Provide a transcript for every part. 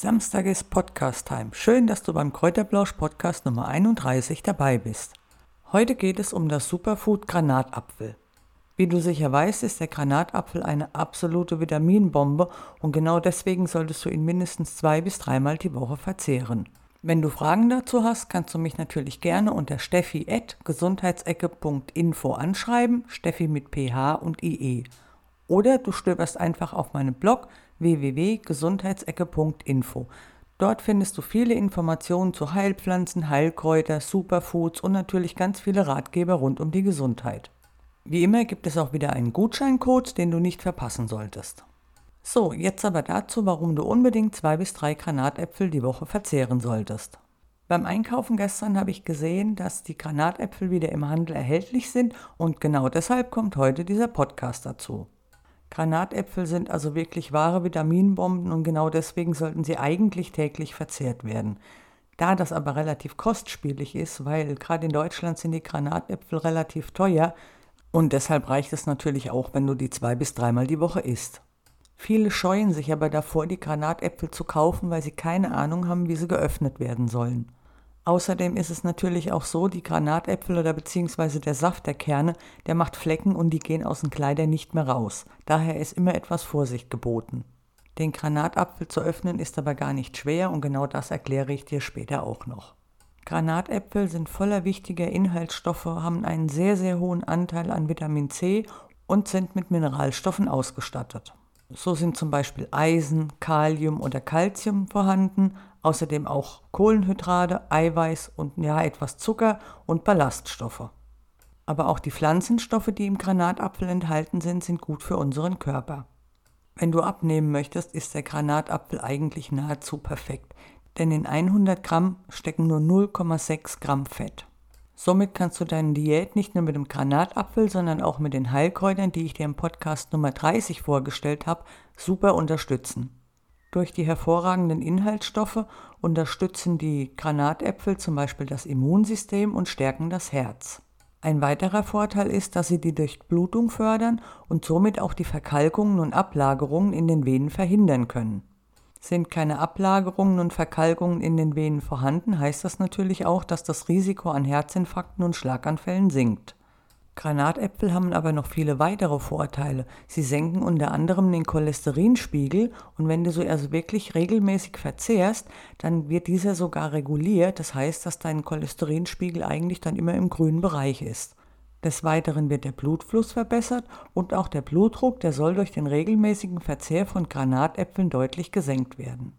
Samstag ist Podcast-Time. Schön, dass du beim Kräuterblausch Podcast Nummer 31 dabei bist. Heute geht es um das Superfood Granatapfel. Wie du sicher weißt, ist der Granatapfel eine absolute Vitaminbombe und genau deswegen solltest du ihn mindestens zwei bis dreimal die Woche verzehren. Wenn du Fragen dazu hast, kannst du mich natürlich gerne unter steffi.gesundheitsecke.info anschreiben, Steffi mit PH und IE. Oder du stöberst einfach auf meinem Blog www.gesundheitsecke.info. Dort findest du viele Informationen zu Heilpflanzen, Heilkräuter, Superfoods und natürlich ganz viele Ratgeber rund um die Gesundheit. Wie immer gibt es auch wieder einen Gutscheincode, den du nicht verpassen solltest. So, jetzt aber dazu, warum du unbedingt zwei bis drei Granatäpfel die Woche verzehren solltest. Beim Einkaufen gestern habe ich gesehen, dass die Granatäpfel wieder im Handel erhältlich sind und genau deshalb kommt heute dieser Podcast dazu. Granatäpfel sind also wirklich wahre Vitaminbomben und genau deswegen sollten sie eigentlich täglich verzehrt werden. Da das aber relativ kostspielig ist, weil gerade in Deutschland sind die Granatäpfel relativ teuer und deshalb reicht es natürlich auch, wenn du die zwei bis dreimal die Woche isst. Viele scheuen sich aber davor, die Granatäpfel zu kaufen, weil sie keine Ahnung haben, wie sie geöffnet werden sollen. Außerdem ist es natürlich auch so, die Granatäpfel oder beziehungsweise der Saft der Kerne, der macht Flecken und die gehen aus den Kleidern nicht mehr raus. Daher ist immer etwas Vorsicht geboten. Den Granatapfel zu öffnen ist aber gar nicht schwer und genau das erkläre ich dir später auch noch. Granatäpfel sind voller wichtiger Inhaltsstoffe, haben einen sehr, sehr hohen Anteil an Vitamin C und sind mit Mineralstoffen ausgestattet. So sind zum Beispiel Eisen, Kalium oder Calcium vorhanden, außerdem auch Kohlenhydrate, Eiweiß und ja etwas Zucker und Ballaststoffe. Aber auch die Pflanzenstoffe, die im Granatapfel enthalten sind, sind gut für unseren Körper. Wenn du abnehmen möchtest, ist der Granatapfel eigentlich nahezu perfekt, denn in 100 Gramm stecken nur 0,6 Gramm Fett. Somit kannst du deine Diät nicht nur mit dem Granatapfel, sondern auch mit den Heilkräutern, die ich dir im Podcast Nummer 30 vorgestellt habe, super unterstützen. Durch die hervorragenden Inhaltsstoffe unterstützen die Granatäpfel zum Beispiel das Immunsystem und stärken das Herz. Ein weiterer Vorteil ist, dass sie die Durchblutung fördern und somit auch die Verkalkungen und Ablagerungen in den Venen verhindern können. Sind keine Ablagerungen und Verkalkungen in den Venen vorhanden, heißt das natürlich auch, dass das Risiko an Herzinfarkten und Schlaganfällen sinkt. Granatäpfel haben aber noch viele weitere Vorteile. Sie senken unter anderem den Cholesterinspiegel und wenn du so also wirklich regelmäßig verzehrst, dann wird dieser sogar reguliert. Das heißt, dass dein Cholesterinspiegel eigentlich dann immer im grünen Bereich ist. Des Weiteren wird der Blutfluss verbessert und auch der Blutdruck, der soll durch den regelmäßigen Verzehr von Granatäpfeln deutlich gesenkt werden.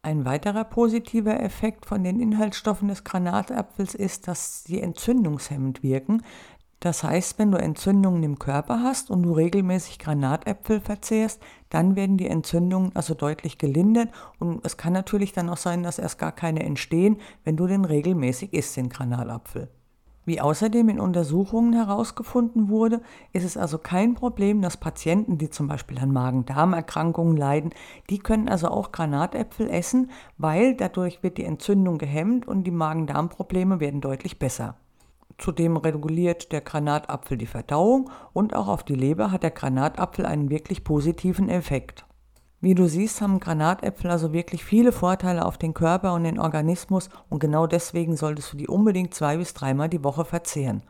Ein weiterer positiver Effekt von den Inhaltsstoffen des Granatapfels ist, dass sie entzündungshemmend wirken. Das heißt, wenn du Entzündungen im Körper hast und du regelmäßig Granatäpfel verzehrst, dann werden die Entzündungen also deutlich gelindert und es kann natürlich dann auch sein, dass erst gar keine entstehen, wenn du den regelmäßig isst, den Granatapfel. Wie außerdem in Untersuchungen herausgefunden wurde, ist es also kein Problem, dass Patienten, die zum Beispiel an Magen-Darm-Erkrankungen leiden, die können also auch Granatäpfel essen, weil dadurch wird die Entzündung gehemmt und die Magen-Darm-Probleme werden deutlich besser. Zudem reguliert der Granatapfel die Verdauung und auch auf die Leber hat der Granatapfel einen wirklich positiven Effekt. Wie du siehst, haben Granatäpfel also wirklich viele Vorteile auf den Körper und den Organismus und genau deswegen solltest du die unbedingt zwei bis dreimal die Woche verzehren.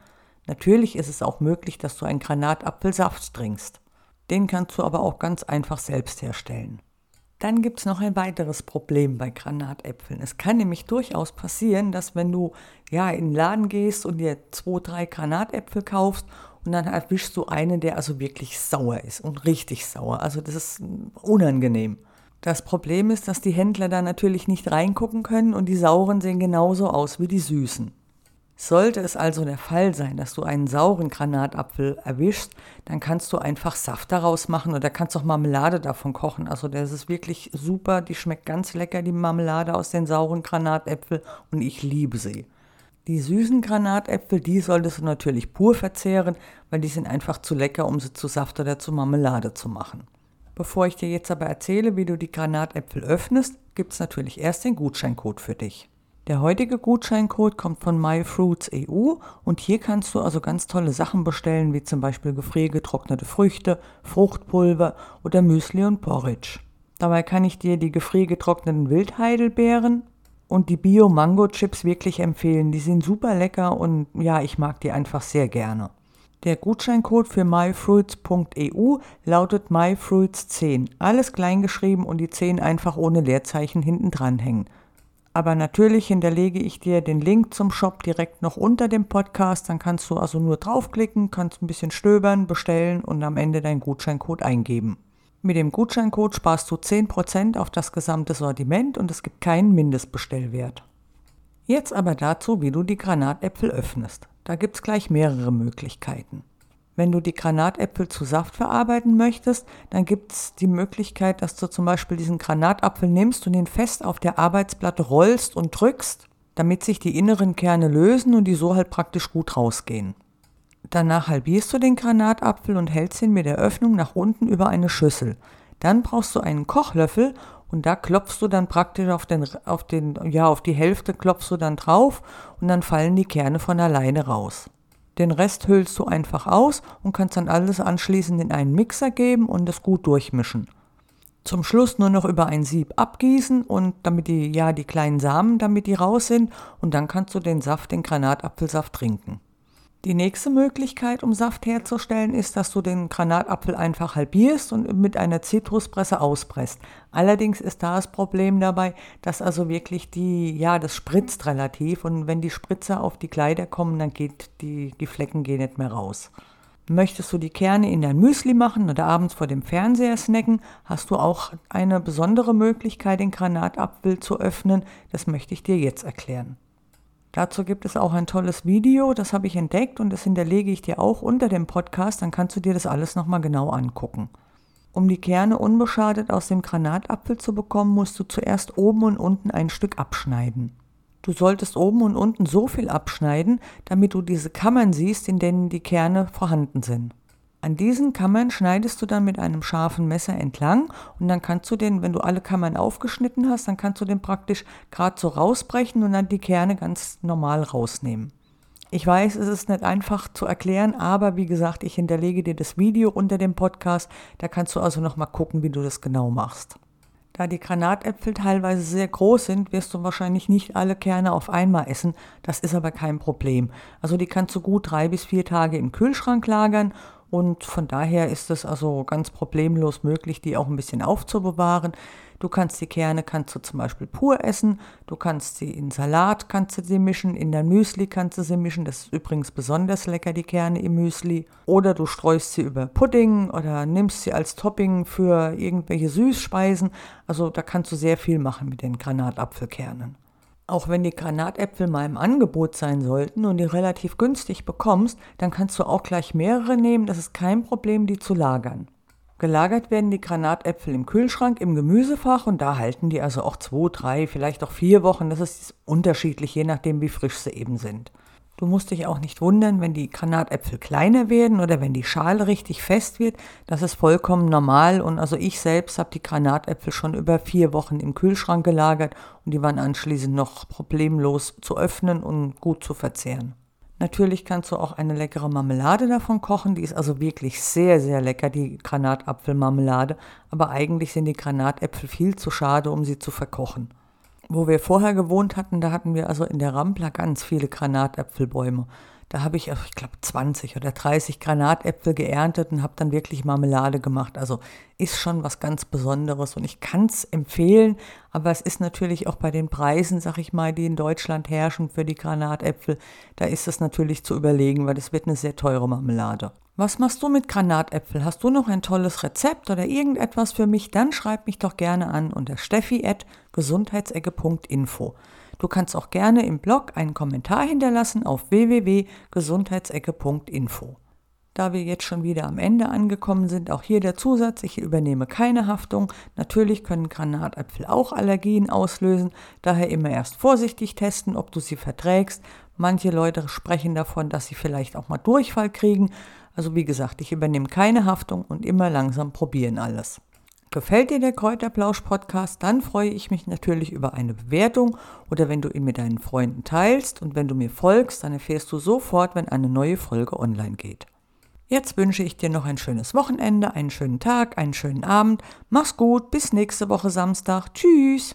Natürlich ist es auch möglich, dass du einen Granatapfelsaft trinkst. Den kannst du aber auch ganz einfach selbst herstellen. Dann gibt es noch ein weiteres Problem bei Granatäpfeln. Es kann nämlich durchaus passieren, dass wenn du ja in den Laden gehst und dir zwei, drei Granatäpfel kaufst und dann erwischst du einen, der also wirklich sauer ist und richtig sauer. Also das ist unangenehm. Das Problem ist, dass die Händler da natürlich nicht reingucken können und die sauren sehen genauso aus wie die süßen. Sollte es also der Fall sein, dass du einen sauren Granatapfel erwischst, dann kannst du einfach Saft daraus machen oder kannst auch Marmelade davon kochen. Also das ist wirklich super, die schmeckt ganz lecker, die Marmelade aus den sauren Granatäpfeln und ich liebe sie. Die süßen Granatäpfel, die solltest du natürlich pur verzehren, weil die sind einfach zu lecker, um sie zu Saft oder zu Marmelade zu machen. Bevor ich dir jetzt aber erzähle, wie du die Granatäpfel öffnest, gibt es natürlich erst den Gutscheincode für dich. Der heutige Gutscheincode kommt von MyFruits.eu und hier kannst du also ganz tolle Sachen bestellen, wie zum Beispiel gefriergetrocknete Früchte, Fruchtpulver oder Müsli und Porridge. Dabei kann ich dir die gefriergetrockneten Wildheidelbeeren und die Bio-Mango-Chips wirklich empfehlen. Die sind super lecker und ja, ich mag die einfach sehr gerne. Der Gutscheincode für myfruits.eu lautet myfruits10. Alles kleingeschrieben und die 10 einfach ohne Leerzeichen hinten dranhängen. Aber natürlich hinterlege ich dir den Link zum Shop direkt noch unter dem Podcast. Dann kannst du also nur draufklicken, kannst ein bisschen stöbern, bestellen und am Ende deinen Gutscheincode eingeben. Mit dem Gutscheincode sparst du 10% auf das gesamte Sortiment und es gibt keinen Mindestbestellwert. Jetzt aber dazu, wie du die Granatäpfel öffnest. Da gibt es gleich mehrere Möglichkeiten. Wenn du die Granatäpfel zu Saft verarbeiten möchtest, dann gibt es die Möglichkeit, dass du zum Beispiel diesen Granatapfel nimmst und ihn fest auf der Arbeitsplatte rollst und drückst, damit sich die inneren Kerne lösen und die so halt praktisch gut rausgehen. Danach halbierst du den Granatapfel und hältst ihn mit der Öffnung nach unten über eine Schüssel. Dann brauchst du einen Kochlöffel und da klopfst du dann praktisch auf den, auf den, ja, auf die Hälfte klopfst du dann drauf und dann fallen die Kerne von alleine raus. Den Rest hüllst du einfach aus und kannst dann alles anschließend in einen Mixer geben und es gut durchmischen. Zum Schluss nur noch über ein Sieb abgießen und damit die, ja, die kleinen Samen, damit die raus sind und dann kannst du den Saft, den Granatapfelsaft trinken. Die nächste Möglichkeit, um Saft herzustellen, ist, dass du den Granatapfel einfach halbierst und mit einer Zitruspresse auspresst. Allerdings ist da das Problem dabei, dass also wirklich die, ja, das spritzt relativ und wenn die Spritzer auf die Kleider kommen, dann geht die, die Flecken gehen nicht mehr raus. Möchtest du die Kerne in dein Müsli machen oder abends vor dem Fernseher snacken, hast du auch eine besondere Möglichkeit, den Granatapfel zu öffnen. Das möchte ich dir jetzt erklären. Dazu gibt es auch ein tolles Video, das habe ich entdeckt und das hinterlege ich dir auch unter dem Podcast, dann kannst du dir das alles nochmal genau angucken. Um die Kerne unbeschadet aus dem Granatapfel zu bekommen, musst du zuerst oben und unten ein Stück abschneiden. Du solltest oben und unten so viel abschneiden, damit du diese Kammern siehst, in denen die Kerne vorhanden sind. An diesen Kammern schneidest du dann mit einem scharfen Messer entlang und dann kannst du den, wenn du alle Kammern aufgeschnitten hast, dann kannst du den praktisch gerade so rausbrechen und dann die Kerne ganz normal rausnehmen. Ich weiß, es ist nicht einfach zu erklären, aber wie gesagt, ich hinterlege dir das Video unter dem Podcast, da kannst du also nochmal gucken, wie du das genau machst. Da die Granatäpfel teilweise sehr groß sind, wirst du wahrscheinlich nicht alle Kerne auf einmal essen. Das ist aber kein Problem. Also die kannst du gut drei bis vier Tage im Kühlschrank lagern und von daher ist es also ganz problemlos möglich, die auch ein bisschen aufzubewahren. Du kannst die Kerne kannst du zum Beispiel pur essen, du kannst sie in Salat kannst du sie mischen, in dein Müsli kannst du sie mischen. Das ist übrigens besonders lecker, die Kerne im Müsli. Oder du streust sie über Pudding oder nimmst sie als Topping für irgendwelche Süßspeisen. Also da kannst du sehr viel machen mit den Granatapfelkernen. Auch wenn die Granatäpfel mal im Angebot sein sollten und die relativ günstig bekommst, dann kannst du auch gleich mehrere nehmen. Das ist kein Problem, die zu lagern. Gelagert werden die Granatäpfel im Kühlschrank, im Gemüsefach und da halten die also auch zwei, drei, vielleicht auch vier Wochen. Das ist unterschiedlich, je nachdem, wie frisch sie eben sind. Du musst dich auch nicht wundern, wenn die Granatäpfel kleiner werden oder wenn die Schale richtig fest wird. Das ist vollkommen normal. Und also ich selbst habe die Granatäpfel schon über vier Wochen im Kühlschrank gelagert und die waren anschließend noch problemlos zu öffnen und gut zu verzehren. Natürlich kannst du auch eine leckere Marmelade davon kochen. Die ist also wirklich sehr, sehr lecker, die Granatapfelmarmelade. Aber eigentlich sind die Granatäpfel viel zu schade, um sie zu verkochen. Wo wir vorher gewohnt hatten, da hatten wir also in der Rampla ganz viele Granatäpfelbäume. Da habe ich, ich glaube, 20 oder 30 Granatäpfel geerntet und habe dann wirklich Marmelade gemacht. Also ist schon was ganz Besonderes und ich kann es empfehlen, aber es ist natürlich auch bei den Preisen, sag ich mal, die in Deutschland herrschen für die Granatäpfel, da ist es natürlich zu überlegen, weil das wird eine sehr teure Marmelade. Was machst du mit Granatäpfel? Hast du noch ein tolles Rezept oder irgendetwas für mich? Dann schreib mich doch gerne an unter steffi.gesundheitsecke.info. Du kannst auch gerne im Blog einen Kommentar hinterlassen auf www.gesundheitsecke.info. Da wir jetzt schon wieder am Ende angekommen sind, auch hier der Zusatz, ich übernehme keine Haftung. Natürlich können Granatäpfel auch Allergien auslösen, daher immer erst vorsichtig testen, ob du sie verträgst. Manche Leute sprechen davon, dass sie vielleicht auch mal Durchfall kriegen. Also wie gesagt, ich übernehme keine Haftung und immer langsam probieren alles. Gefällt dir der Kräuterplausch-Podcast, dann freue ich mich natürlich über eine Bewertung oder wenn du ihn mit deinen Freunden teilst und wenn du mir folgst, dann erfährst du sofort, wenn eine neue Folge online geht. Jetzt wünsche ich dir noch ein schönes Wochenende, einen schönen Tag, einen schönen Abend. Mach's gut, bis nächste Woche Samstag. Tschüss.